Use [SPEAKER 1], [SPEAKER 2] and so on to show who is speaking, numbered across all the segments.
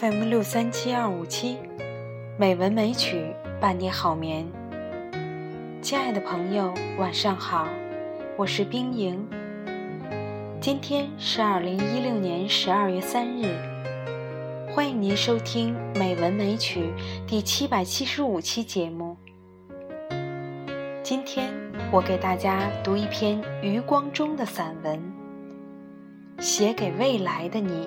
[SPEAKER 1] FM 六三七二五七，美文美曲伴你好眠。亲爱的朋友，晚上好，我是冰莹。今天是二零一六年十二月三日，欢迎您收听《美文美曲》第七百七十五期节目。今天我给大家读一篇余光中的散文，《写给未来的你》。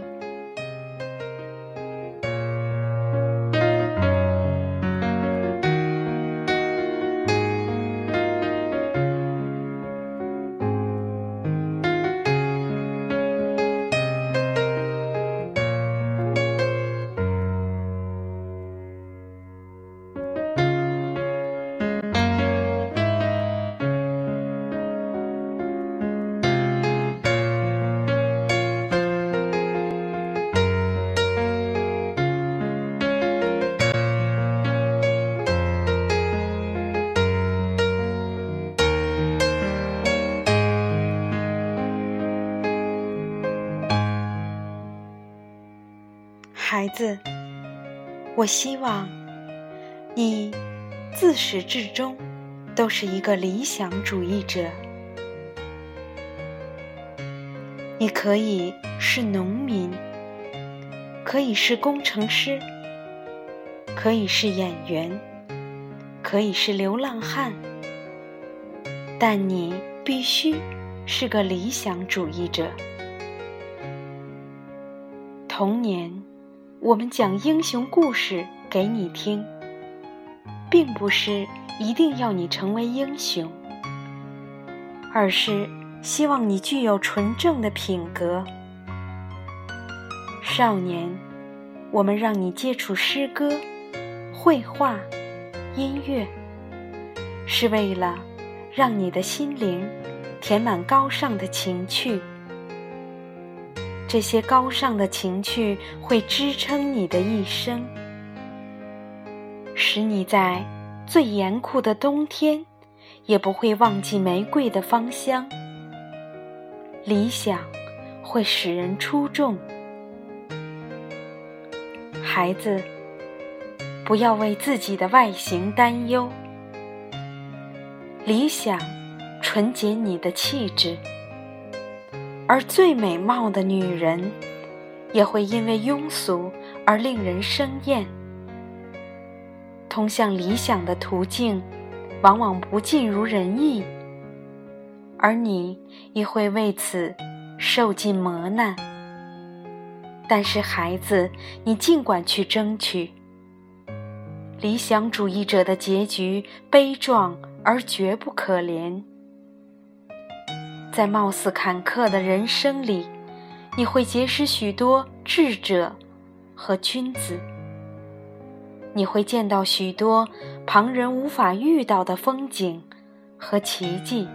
[SPEAKER 1] 孩子，我希望你自始至终都是一个理想主义者。你可以是农民，可以是工程师，可以是演员，可以是流浪汉，但你必须是个理想主义者。童年。我们讲英雄故事给你听，并不是一定要你成为英雄，而是希望你具有纯正的品格。少年，我们让你接触诗歌、绘画、音乐，是为了让你的心灵填满高尚的情趣。这些高尚的情趣会支撑你的一生，使你在最严酷的冬天也不会忘记玫瑰的芳香。理想会使人出众，孩子，不要为自己的外形担忧。理想纯洁你的气质。而最美貌的女人，也会因为庸俗而令人生厌。通向理想的途径，往往不尽如人意，而你也会为此受尽磨难。但是，孩子，你尽管去争取。理想主义者的结局悲壮而绝不可怜。在貌似坎坷的人生里，你会结识许多智者和君子。你会见到许多旁人无法遇到的风景和奇迹。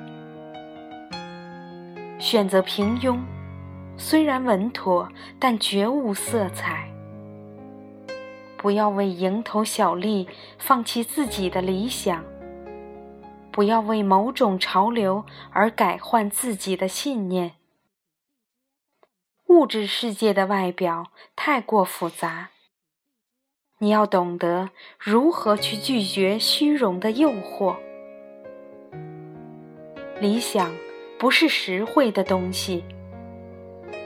[SPEAKER 1] 选择平庸，虽然稳妥，但绝无色彩。不要为蝇头小利放弃自己的理想。不要为某种潮流而改换自己的信念。物质世界的外表太过复杂，你要懂得如何去拒绝虚荣的诱惑。理想不是实惠的东西，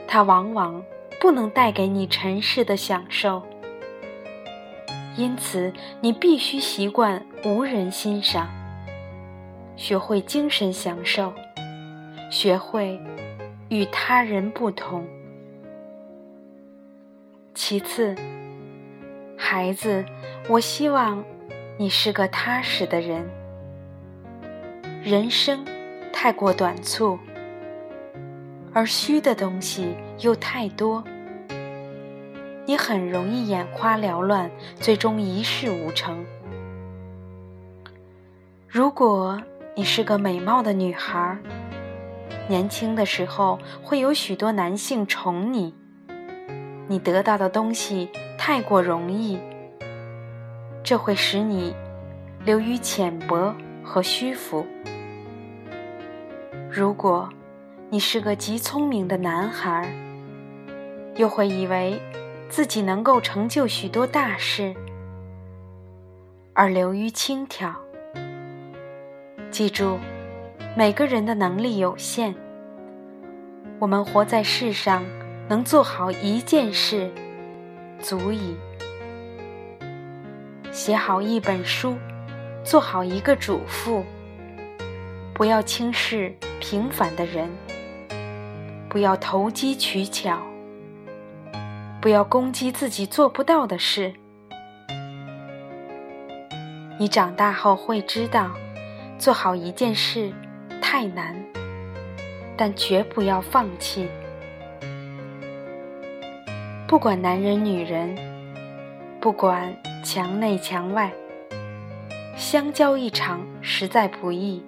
[SPEAKER 1] 它往往不能带给你尘世的享受，因此你必须习惯无人欣赏。学会精神享受，学会与他人不同。其次，孩子，我希望你是个踏实的人。人生太过短促，而虚的东西又太多，你很容易眼花缭乱，最终一事无成。如果。你是个美貌的女孩，年轻的时候会有许多男性宠你，你得到的东西太过容易，这会使你流于浅薄和虚浮。如果你是个极聪明的男孩，又会以为自己能够成就许多大事，而流于轻佻。记住，每个人的能力有限，我们活在世上，能做好一件事，足矣。写好一本书，做好一个主妇，不要轻视平凡的人，不要投机取巧。不要攻击自己做不到的事。你长大后会知道，做好一件事太难，但绝不要放弃。不管男人女人，不管墙内墙外，相交一场实在不易。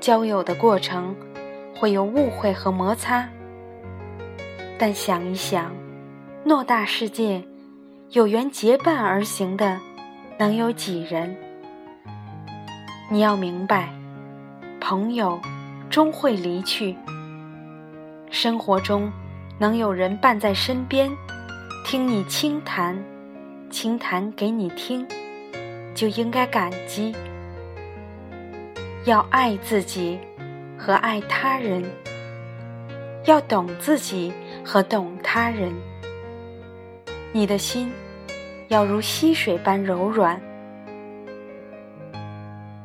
[SPEAKER 1] 交友的过程会有误会和摩擦，但想一想。偌大世界，有缘结伴而行的，能有几人？你要明白，朋友终会离去。生活中能有人伴在身边，听你轻谈，轻谈给你听，就应该感激。要爱自己和爱他人，要懂自己和懂他人。你的心要如溪水般柔软，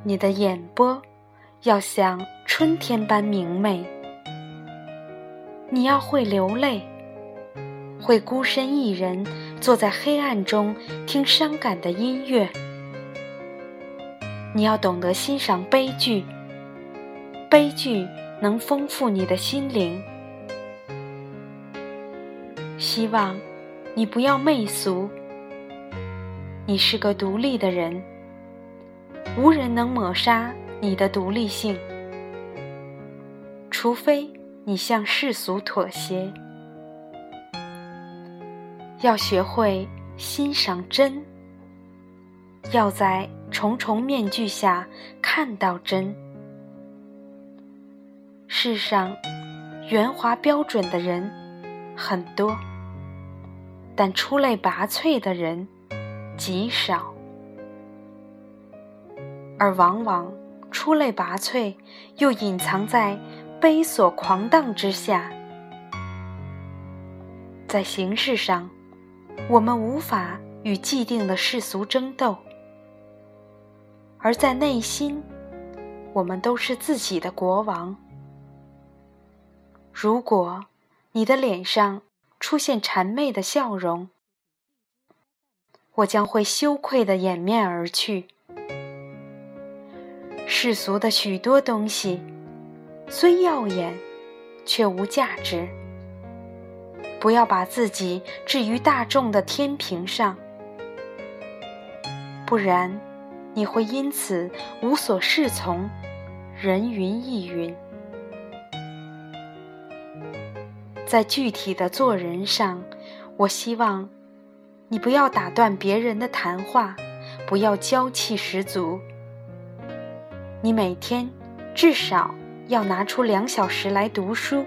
[SPEAKER 1] 你的眼波要像春天般明媚。你要会流泪，会孤身一人坐在黑暗中听伤感的音乐。你要懂得欣赏悲剧，悲剧能丰富你的心灵。希望。你不要媚俗，你是个独立的人，无人能抹杀你的独立性，除非你向世俗妥协。要学会欣赏真，要在重重面具下看到真。世上圆滑标准的人很多。但出类拔萃的人极少，而往往出类拔萃又隐藏在悲琐狂荡之下。在形式上，我们无法与既定的世俗争斗；而在内心，我们都是自己的国王。如果你的脸上，出现谄媚的笑容，我将会羞愧的掩面而去。世俗的许多东西虽耀眼，却无价值。不要把自己置于大众的天平上，不然你会因此无所适从，人云亦云。在具体的做人上，我希望你不要打断别人的谈话，不要娇气十足。你每天至少要拿出两小时来读书，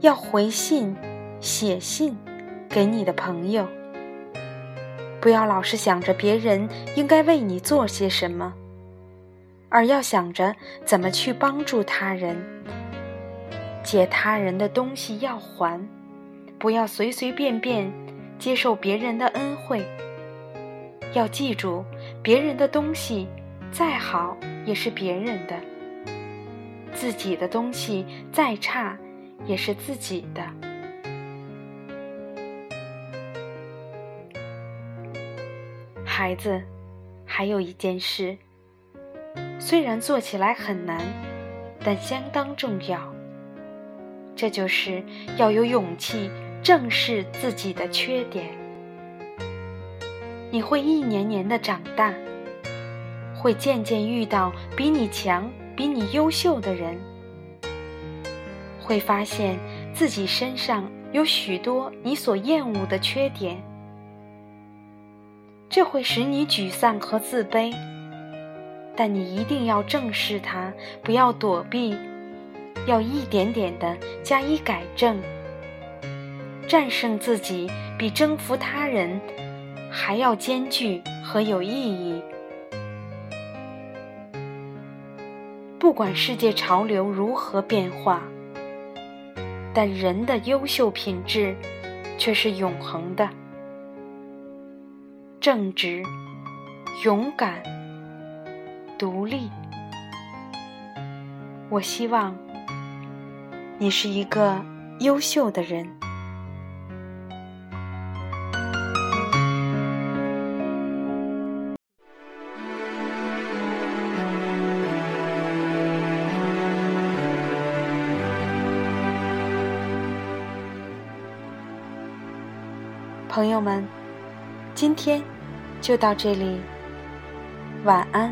[SPEAKER 1] 要回信、写信给你的朋友。不要老是想着别人应该为你做些什么，而要想着怎么去帮助他人。借他人的东西要还，不要随随便便接受别人的恩惠。要记住，别人的东西再好也是别人的，自己的东西再差也是自己的。孩子，还有一件事，虽然做起来很难，但相当重要。这就是要有勇气正视自己的缺点。你会一年年的长大，会渐渐遇到比你强、比你优秀的人，会发现自己身上有许多你所厌恶的缺点，这会使你沮丧和自卑。但你一定要正视它，不要躲避。要一点点的加以改正，战胜自己比征服他人还要艰巨和有意义。不管世界潮流如何变化，但人的优秀品质却是永恒的：正直、勇敢、独立。我希望你是一个优秀的人。朋友们，今天就到这里，晚安。